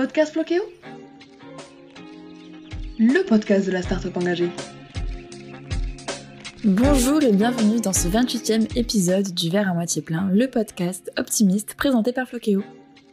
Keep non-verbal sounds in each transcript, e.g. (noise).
Podcast Le podcast de la start-up engagée. Bonjour et bienvenue dans ce 28e épisode du Verre à moitié plein, le podcast optimiste présenté par Floqueo.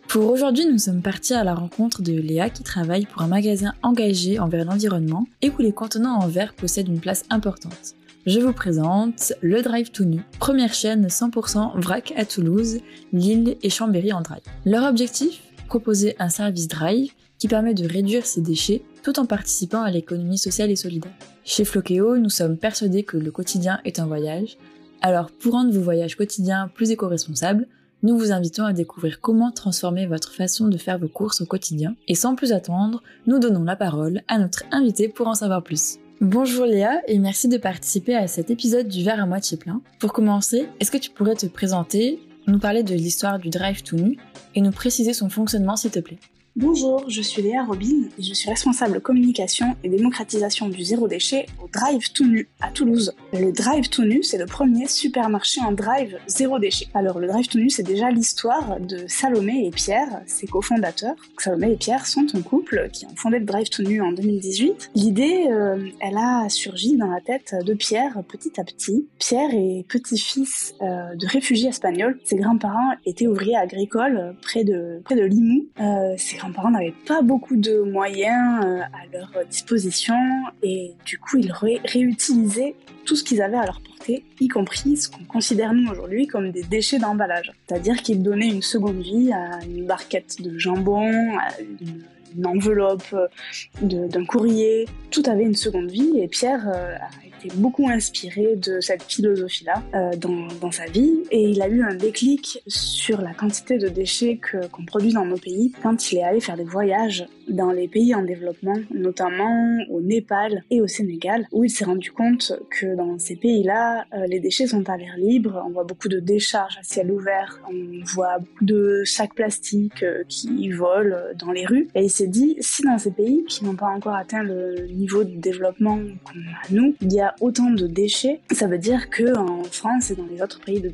Pour aujourd'hui, nous sommes partis à la rencontre de Léa qui travaille pour un magasin engagé envers l'environnement et où les contenants en verre possèdent une place importante. Je vous présente le Drive to Nu, première chaîne 100% vrac à Toulouse, Lille et Chambéry en drive. Leur objectif? Proposer un service drive qui permet de réduire ses déchets tout en participant à l'économie sociale et solidaire. Chez Floqueo, nous sommes persuadés que le quotidien est un voyage. Alors pour rendre vos voyages quotidiens plus éco-responsables, nous vous invitons à découvrir comment transformer votre façon de faire vos courses au quotidien. Et sans plus attendre, nous donnons la parole à notre invité pour en savoir plus. Bonjour Léa et merci de participer à cet épisode du verre à moitié plein. Pour commencer, est-ce que tu pourrais te présenter, nous parler de l'histoire du Drive to Nu et nous préciser son fonctionnement s'il te plaît Bonjour, je suis Léa Robin et je suis responsable communication et démocratisation du zéro déchet au Drive to Nu à Toulouse. Le Drive to Nu, c'est le premier supermarché en drive zéro déchet. Alors le Drive to Nu, c'est déjà l'histoire de Salomé et Pierre, ses cofondateurs. Salomé et Pierre sont un couple qui ont fondé le Drive to Nu en 2018. L'idée, euh, elle a surgi dans la tête de Pierre petit à petit. Pierre est petit-fils euh, de réfugiés espagnols. Ses grands-parents étaient ouvriers agricoles près de, près de Limoux. Euh, parents n'avaient pas beaucoup de moyens euh, à leur disposition et du coup ils réutilisaient tout ce qu'ils avaient à leur portée, y compris ce qu'on considère nous aujourd'hui comme des déchets d'emballage. C'est-à-dire qu'ils donnaient une seconde vie à une barquette de jambon, à une, enveloppe d'un courrier, tout avait une seconde vie et Pierre euh, a été beaucoup inspiré de cette philosophie-là euh, dans, dans, sa vie. Et il a eu un déclic sur la quantité de déchets qu'on produit dans nos pays quand il est allé faire des voyages dans les pays en développement, notamment au Népal et au Sénégal, où il s'est rendu compte que dans ces pays-là, euh, les déchets sont à l'air libre, on voit beaucoup de décharges à ciel ouvert, on voit beaucoup de sacs plastiques euh, qui volent dans les rues, et il s'est dit, si dans ces pays qui n'ont pas encore atteint le niveau de développement qu'on a nous, il y a autant de déchets, ça veut dire que en France et dans les autres pays de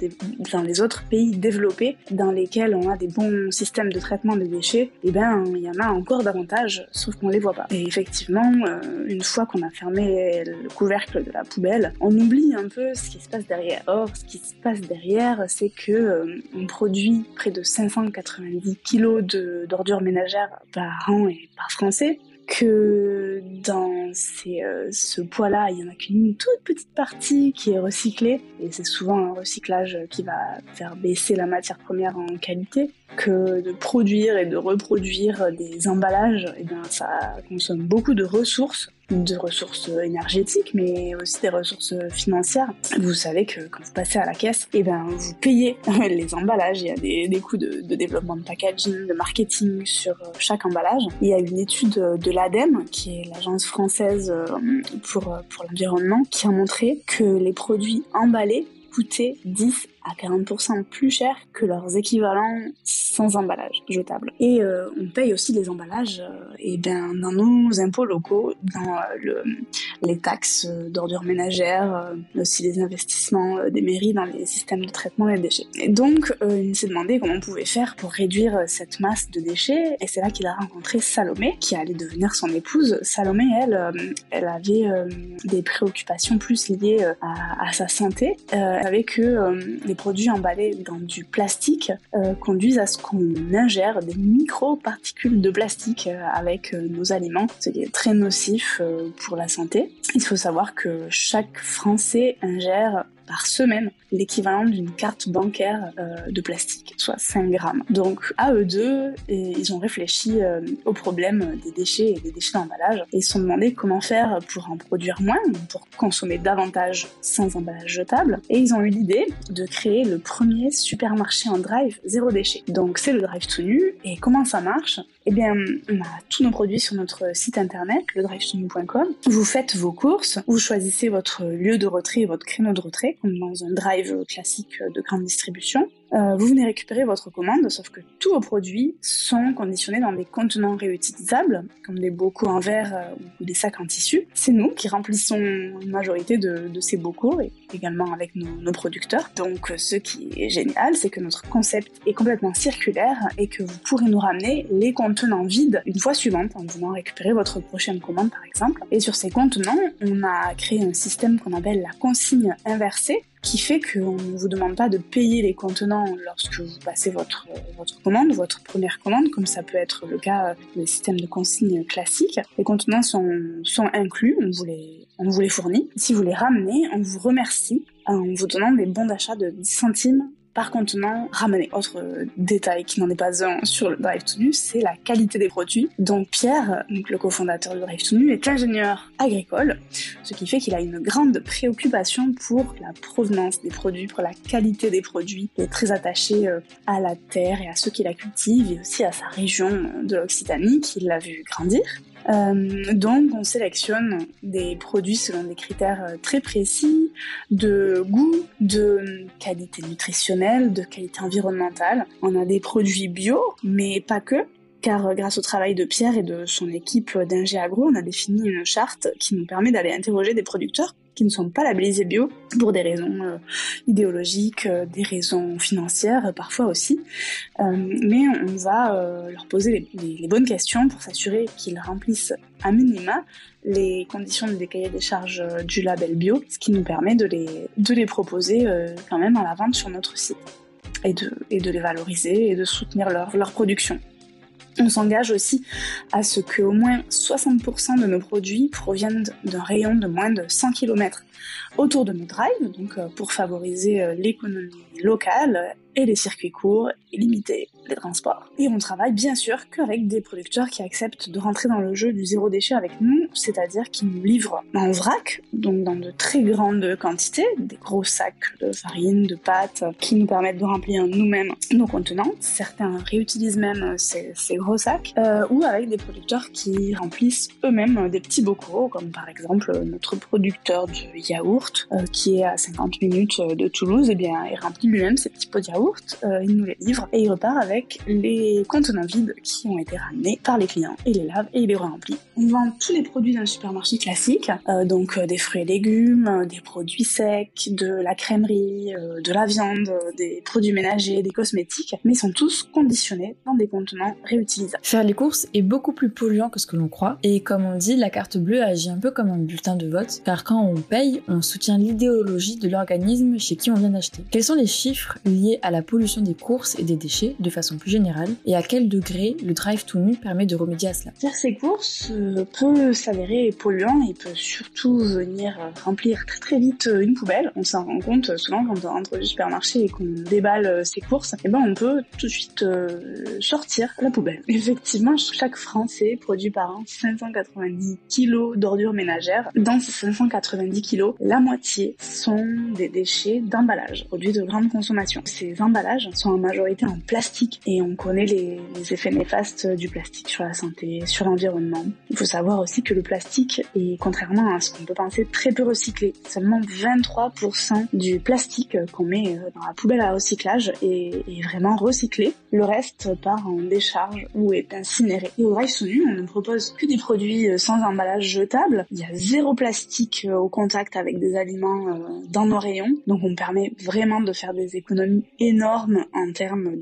les autres pays développés dans lesquels on a des bons systèmes de traitement des déchets, eh ben il y en a encore davantage, sauf qu'on les voit pas. Et effectivement, euh, une fois qu'on a fermé le couvercle de la poubelle, on oublie un peu ce qui se passe derrière. Or, ce qui se passe derrière, c'est que euh, on produit près de 590 kilos d'ordures ménagères par an et par français que dans euh, ce poids-là, il y en a qu'une toute petite partie qui est recyclée, et c'est souvent un recyclage qui va faire baisser la matière première en qualité, que de produire et de reproduire des emballages, et bien ça consomme beaucoup de ressources de ressources énergétiques, mais aussi des ressources financières. Vous savez que quand vous passez à la caisse, et eh ben, vous payez (laughs) les emballages. Il y a des, coûts de, développement de packaging, de marketing sur chaque emballage. Il y a une étude de l'ADEME, qui est l'agence française euh, pour, pour l'environnement, qui a montré que les produits emballés coûtaient 10 à 40% plus cher que leurs équivalents sans emballage jetable. Et euh, on paye aussi les emballages euh, et ben, dans nos impôts locaux, dans euh, le, les taxes d'ordures ménagères, aussi les investissements des mairies dans les systèmes de traitement des déchets. Et donc, il s'est demandé comment on pouvait faire pour réduire cette masse de déchets et c'est là qu'il a rencontré Salomé, qui allait devenir son épouse. Salomé, elle, elle avait des préoccupations plus liées à, à sa santé. elle savait que les produits emballés dans du plastique euh, conduisent à ce qu'on ingère des micro-particules de plastique euh, avec euh, nos aliments, ce qui est très nocif pour la santé. Il faut savoir que chaque Français ingère par semaine l'équivalent d'une carte bancaire euh, de plastique, soit 5 grammes. Donc à eux deux, ils ont réfléchi euh, au problème des déchets et des déchets d'emballage et ils se sont demandé comment faire pour en produire moins, pour consommer davantage sans emballage jetable. Et ils ont eu l'idée de créer le premier supermarché en drive zéro déchet. Donc c'est le Drive to Nu. Et comment ça marche? Eh bien, on a tous nos produits sur notre site internet, le drive-to-nu.com. Vous faites vos courses, vous choisissez votre lieu de retrait et votre créneau de retrait, comme dans un drive classique de grande distribution. Euh, vous venez récupérer votre commande, sauf que tous vos produits sont conditionnés dans des contenants réutilisables, comme des bocaux en verre euh, ou des sacs en tissu. C'est nous qui remplissons une majorité de, ces bocaux, et également avec nos, producteurs. Donc ce qui est génial, c'est que notre concept est complètement circulaire et que vous pourrez nous ramener les contenants vides une fois suivante en venant récupérer votre prochaine commande par exemple. Et sur ces contenants, on a créé un système qu'on appelle la consigne inversée qui fait qu'on ne vous demande pas de payer les contenants lorsque vous passez votre, commande, votre première commande, comme ça peut être le cas des systèmes de consigne classiques. Les contenants sont, sont inclus, on vous, les, on vous les fournit. Si vous les ramenez, on vous remercie en vous donnant des bons d'achat de 10 centimes par contenant ramené. Autre détail qui n'en est pas un sur le Drive to Nu, c'est la qualité des produits. Donc Pierre, donc le cofondateur du Drive to Nu, est ingénieur agricole, ce qui fait qu'il a une grande préoccupation pour la provenance des produits, pour la qualité des produits. Il est très attaché euh, à la terre et à ceux qui la cultivent et aussi à sa région de l'Occitanie qu'il l'a vu grandir. Euh, donc, on sélectionne des produits selon des critères euh, très précis de goût, de qualité nutritionnelle, de qualité environnementale. On a des produits bio, mais pas que car euh, grâce au travail de Pierre et de son équipe d'ingé agro, on a défini une charte qui nous permet d'aller interroger des producteurs qui ne sont pas labellisés bio pour des raisons euh, idéologiques, euh, des raisons financières euh, parfois aussi. mais on va leur poser les, bonnes questions pour s'assurer qu'ils remplissent à minima les conditions des cahiers des charges du label bio, ce qui nous permet de les, de les proposer quand même à la vente sur notre site et de, et de les valoriser et de soutenir leur, leur production. On s'engage aussi à ce que au moins 60% de nos produits proviennent d'un rayon de moins de 100 km autour de nos drives, donc euh, pour favoriser euh, l'économie locale et les circuits courts et limiter les transports. Et on travaille bien sûr qu'avec des producteurs qui acceptent de rentrer dans le jeu du zéro déchet avec nous, c'est-à-dire qui nous livrent en vrac, donc dans de très grandes quantités, des gros sacs de farine, de pâtes, qui nous permettent de remplir nous-mêmes nos contenants. Certains réutilisent même ces, gros sacs, euh, ou avec des producteurs qui remplissent eux-mêmes des petits bocaux, comme par exemple notre producteur de yaourt, euh, qui est à 50 minutes de Toulouse, et eh bien il remplit lui-même ses petits pots de yaourt euh, il nous les livre et il repart avec les contenants vides qui ont été ramenés par les clients. Il les lave et il les remplit. On vend tous les produits d'un supermarché classique, euh, donc euh, des fruits et légumes, des produits secs, de la crèmerie, de la viande, des produits ménagers, des cosmétiques, mais sont tous conditionnés dans des contenants réutilisables. Faire les courses est beaucoup plus polluant que ce que l'on croit et comme on dit, la carte bleue agit un peu comme un bulletin de vote car quand on paye, on soutient l'idéologie de l'organisme chez qui on vient d'acheter. Quels sont les chiffres liés à la pollution des courses et des déchets de façon plus générale et à quel degré le drive to nu permet de remédier à cela. Faire ces courses euh, peut s'avérer polluant et peut surtout venir remplir très très vite euh, une poubelle. On s'en rend compte souvent quand on rentre du supermarché et qu'on déballe euh, ses courses, et eh ben on peut tout de suite sortir la poubelle. (laughs) Effectivement, chaque Français produit par an 590 kilos d'ordures ménagères. Dans ces 590 kilos, la moitié sont des déchets d'emballage, produits de grande consommation. Ces emballages sont en majorité en plastique et on connaît les, effets néfastes du plastique sur la santé, sur l'environnement. Il faut savoir aussi que le plastique est, contrairement à ce qu'on peut penser, très peu recyclé. Seulement 23% du plastique qu'on met euh, dans la poubelle à recyclage est, vraiment recyclé. Le reste part en décharge ou est incinéré. Et au Drive Sonu, on ne propose que des produits euh, sans emballage jetable. Il y a zéro plastique euh, au contact avec des aliments dans nos rayons. Donc on permet vraiment de faire des économies énorme en termes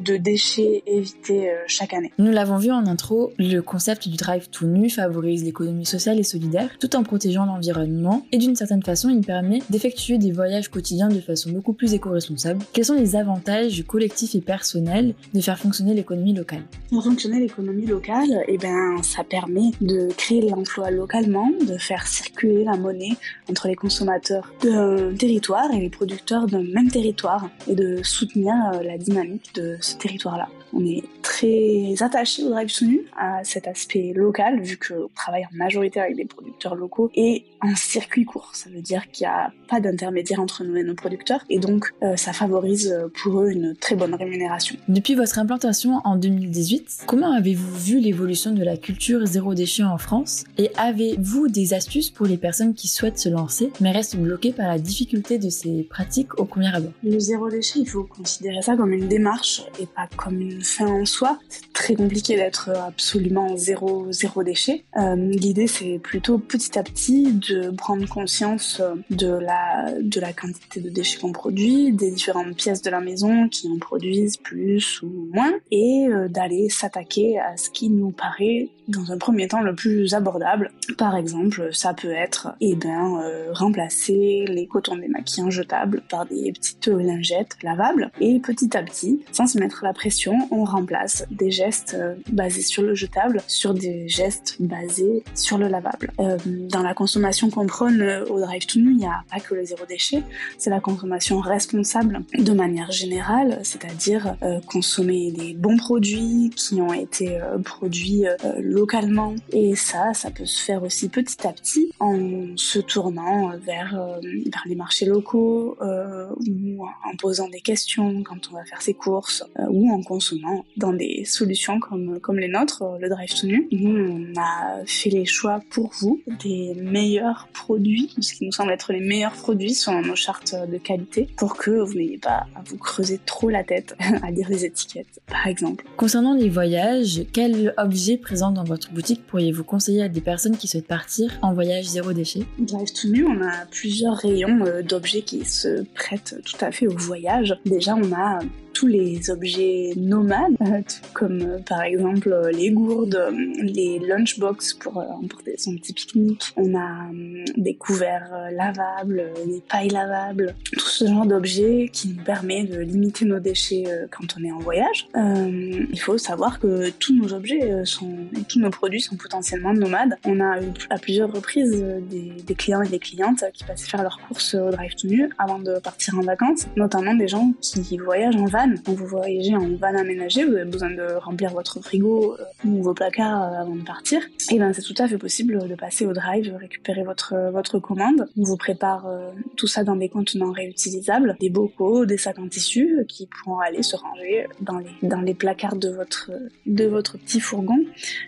de déchets évités euh, chaque année. Nous l'avons vu en intro, le concept du drive tout nu favorise l'économie sociale et solidaire tout en protégeant l'environnement et d'une certaine façon il permet d'effectuer des voyages quotidiens de façon beaucoup plus éco-responsable. Quels sont les avantages collectifs et personnels de faire fonctionner l'économie locale? Pour fonctionner l'économie locale, eh ben, ça permet de créer l'emploi localement, de faire circuler la monnaie entre les consommateurs d'un territoire et les producteurs d'un même territoire et de soutenir euh, la dynamique de ce territoire-là. On est très attachés au drive to nu, à cet aspect local, vu qu'on travaille en majorité avec des producteurs locaux et un circuit court. Ça veut dire qu'il n'y a pas d'intermédiaire entre nous et nos producteurs, et donc euh, ça favorise pour eux une très bonne rémunération. Depuis votre implantation en 2018, comment avez-vous vu l'évolution de la culture zéro déchet en France? Et avez-vous des astuces pour les personnes qui souhaitent se lancer, mais restent bloquées par la difficulté de ces pratiques au premier abord? Le zéro déchet, il faut considérer ça comme une démarche et comme une fin en soi. C'est très compliqué d'être absolument zéro, zéro déchet. Euh, L'idée, c'est plutôt petit à petit de prendre conscience de la, de la quantité de déchets qu'on produit, des différentes pièces de la maison qui en produisent plus ou moins, et euh, d'aller s'attaquer à ce qui nous paraît dans un premier temps le plus abordable. Par exemple, ça peut être eh ben, euh, remplacer les cotons démaquillants jetables par des petites lingettes lavables. Et petit à petit, sans se mettre la pression, on remplace des gestes euh, basés sur le jetable sur des gestes basés sur le lavable. Euh, dans la consommation qu'on prône au Drive to New, il n'y a pas que le zéro déchet, c'est la consommation responsable de manière générale, c'est-à-dire consommer des bons produits qui ont été produits localement. Et ça, ça peut se faire aussi petit à petit en se tournant vers, euh, vers les marchés locaux euh, ou en posant des questions quand on va faire ses courses euh, ou en consommant dans des solutions comme, comme les nôtres, le Drive to Nu. Nous, on a fait les choix pour vous des meilleurs produits, ce qui nous semble être les meilleurs produits selon nos chartes de qualité pour que vous n'ayez pas à vous creuser trop la tête (laughs) à lire les étiquettes, par exemple. Concernant les voyages, quel objet présent dans votre boutique pourriez-vous conseiller à des personnes qui souhaitent partir en voyage zéro déchet? Drive to Nu, on a plusieurs rayons euh, d'objets qui se prêtent tout à fait au voyage. Déjà, on a tous les objets nomades, euh, comme euh, par exemple euh, les gourdes, les lunchbox pour emporter son petit pique-nique. On a des couverts lavables, des pailles lavables, tout ce genre d'objets qui nous permet de limiter nos déchets quand on est en voyage. il faut savoir que tous nos objets sont, tous nos produits sont potentiellement nomades. On a eu à plusieurs reprises des, clients et des clientes qui passaient faire leurs courses au Drive to Nu avant de partir en vacances, notamment des gens qui voyagent en van quand vous voyagez en van aménagé, vous avez besoin de remplir votre frigo euh, ou vos placards euh, avant de partir. Et ben c'est tout à fait possible de passer au drive, récupérer votre votre commande. On vous prépare euh, tout ça dans des contenants réutilisables, des bocaux, des sacs en tissu qui pourront aller se ranger dans les dans les placards de votre de votre petit fourgon.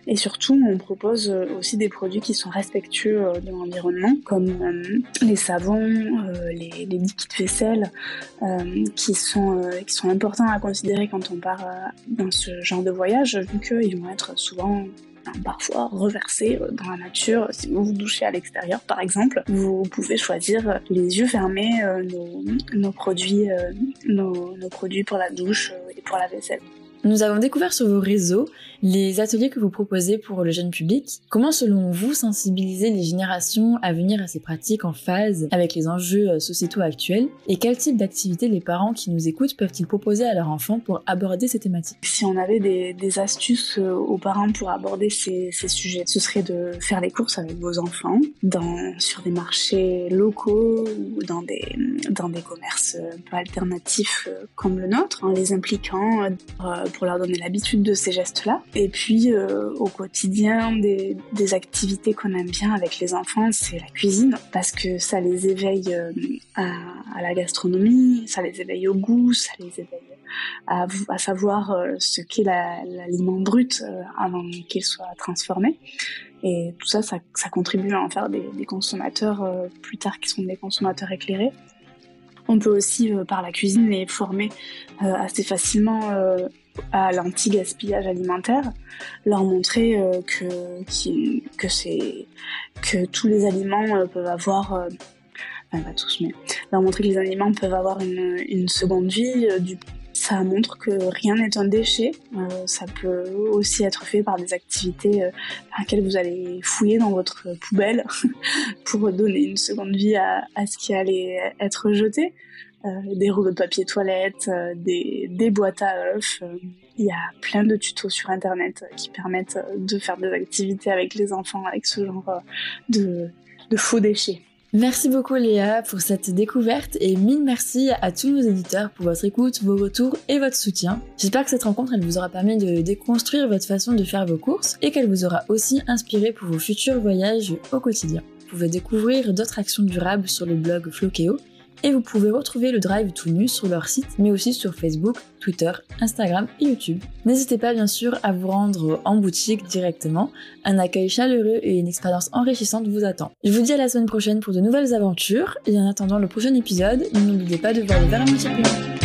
Et surtout, on propose aussi des produits qui sont respectueux de l'environnement, comme les savons, les, liquides vaisselle, qui sont qui sont importants important à considérer quand on part euh, dans ce genre de voyage, vu qu'ils vont être souvent parfois reversés euh, dans la nature. Si vous vous douchez à l'extérieur, par exemple, vous pouvez choisir les yeux fermés euh, nos, produits, nos, produits pour la douche et pour la vaisselle. Nous avons découvert sur vos réseaux les ateliers que vous proposez pour le jeune public. Comment, selon vous, sensibiliser les générations à venir à ces pratiques en phase avec les enjeux euh, sociétaux actuels? Et quel type d'activités les parents qui nous écoutent peuvent-ils proposer à leurs enfants pour aborder ces thématiques? Si on avait des, astuces euh, aux parents pour aborder ces, sujets, ce serait de faire les courses avec vos enfants dans, sur des marchés locaux ou dans des, dans des commerces euh, alternatifs comme le nôtre, en les impliquant pour leur donner l'habitude de ces gestes-là. Et puis euh, au quotidien, des, activités qu'on aime bien avec les enfants, c'est la cuisine, parce que ça les éveille euh, à, la gastronomie, ça les éveille au goût, ça les éveille à, savoir euh, ce qu'est l'aliment brut avant qu'il soit transformé. Et tout ça, ça, contribue à en faire des consommateurs plus tard qui sont des consommateurs éclairés. On peut aussi, par la cuisine, les former assez facilement à l'anti-gaspillage alimentaire, leur montrer euh, que, que, tous les aliments euh, peuvent avoir, enfin pas tous, mais leur montrer que les aliments peuvent avoir une, une seconde vie. ça montre que rien n'est un déchet. ça peut aussi être fait par des activités à laquelle vous allez fouiller dans votre poubelle (laughs) pour donner une seconde vie à ce qui allait être jeté. Euh, des rouleaux de papier toilette, euh, des, boîtes à œufs. Euh, il y a plein de tutos sur internet qui permettent de faire des activités avec les enfants avec ce genre de, de faux déchets. Merci beaucoup Léa pour cette découverte et mille merci à tous nos éditeurs pour votre écoute, vos retours et votre soutien. J'espère que cette rencontre elle vous aura permis de déconstruire votre façon de faire vos courses et qu'elle vous aura aussi inspiré pour vos futurs voyages au quotidien. Vous pouvez découvrir d'autres actions durables sur le blog Flokeo et vous pouvez retrouver le Drive tout nu sur leur site, mais aussi sur Facebook, Twitter, Instagram et YouTube. N'hésitez pas bien sûr à vous rendre en boutique directement. Un accueil chaleureux et une expérience enrichissante vous attend. Je vous dis à la semaine prochaine pour de nouvelles aventures et en attendant le prochain épisode, n'oubliez pas de voir le verre à.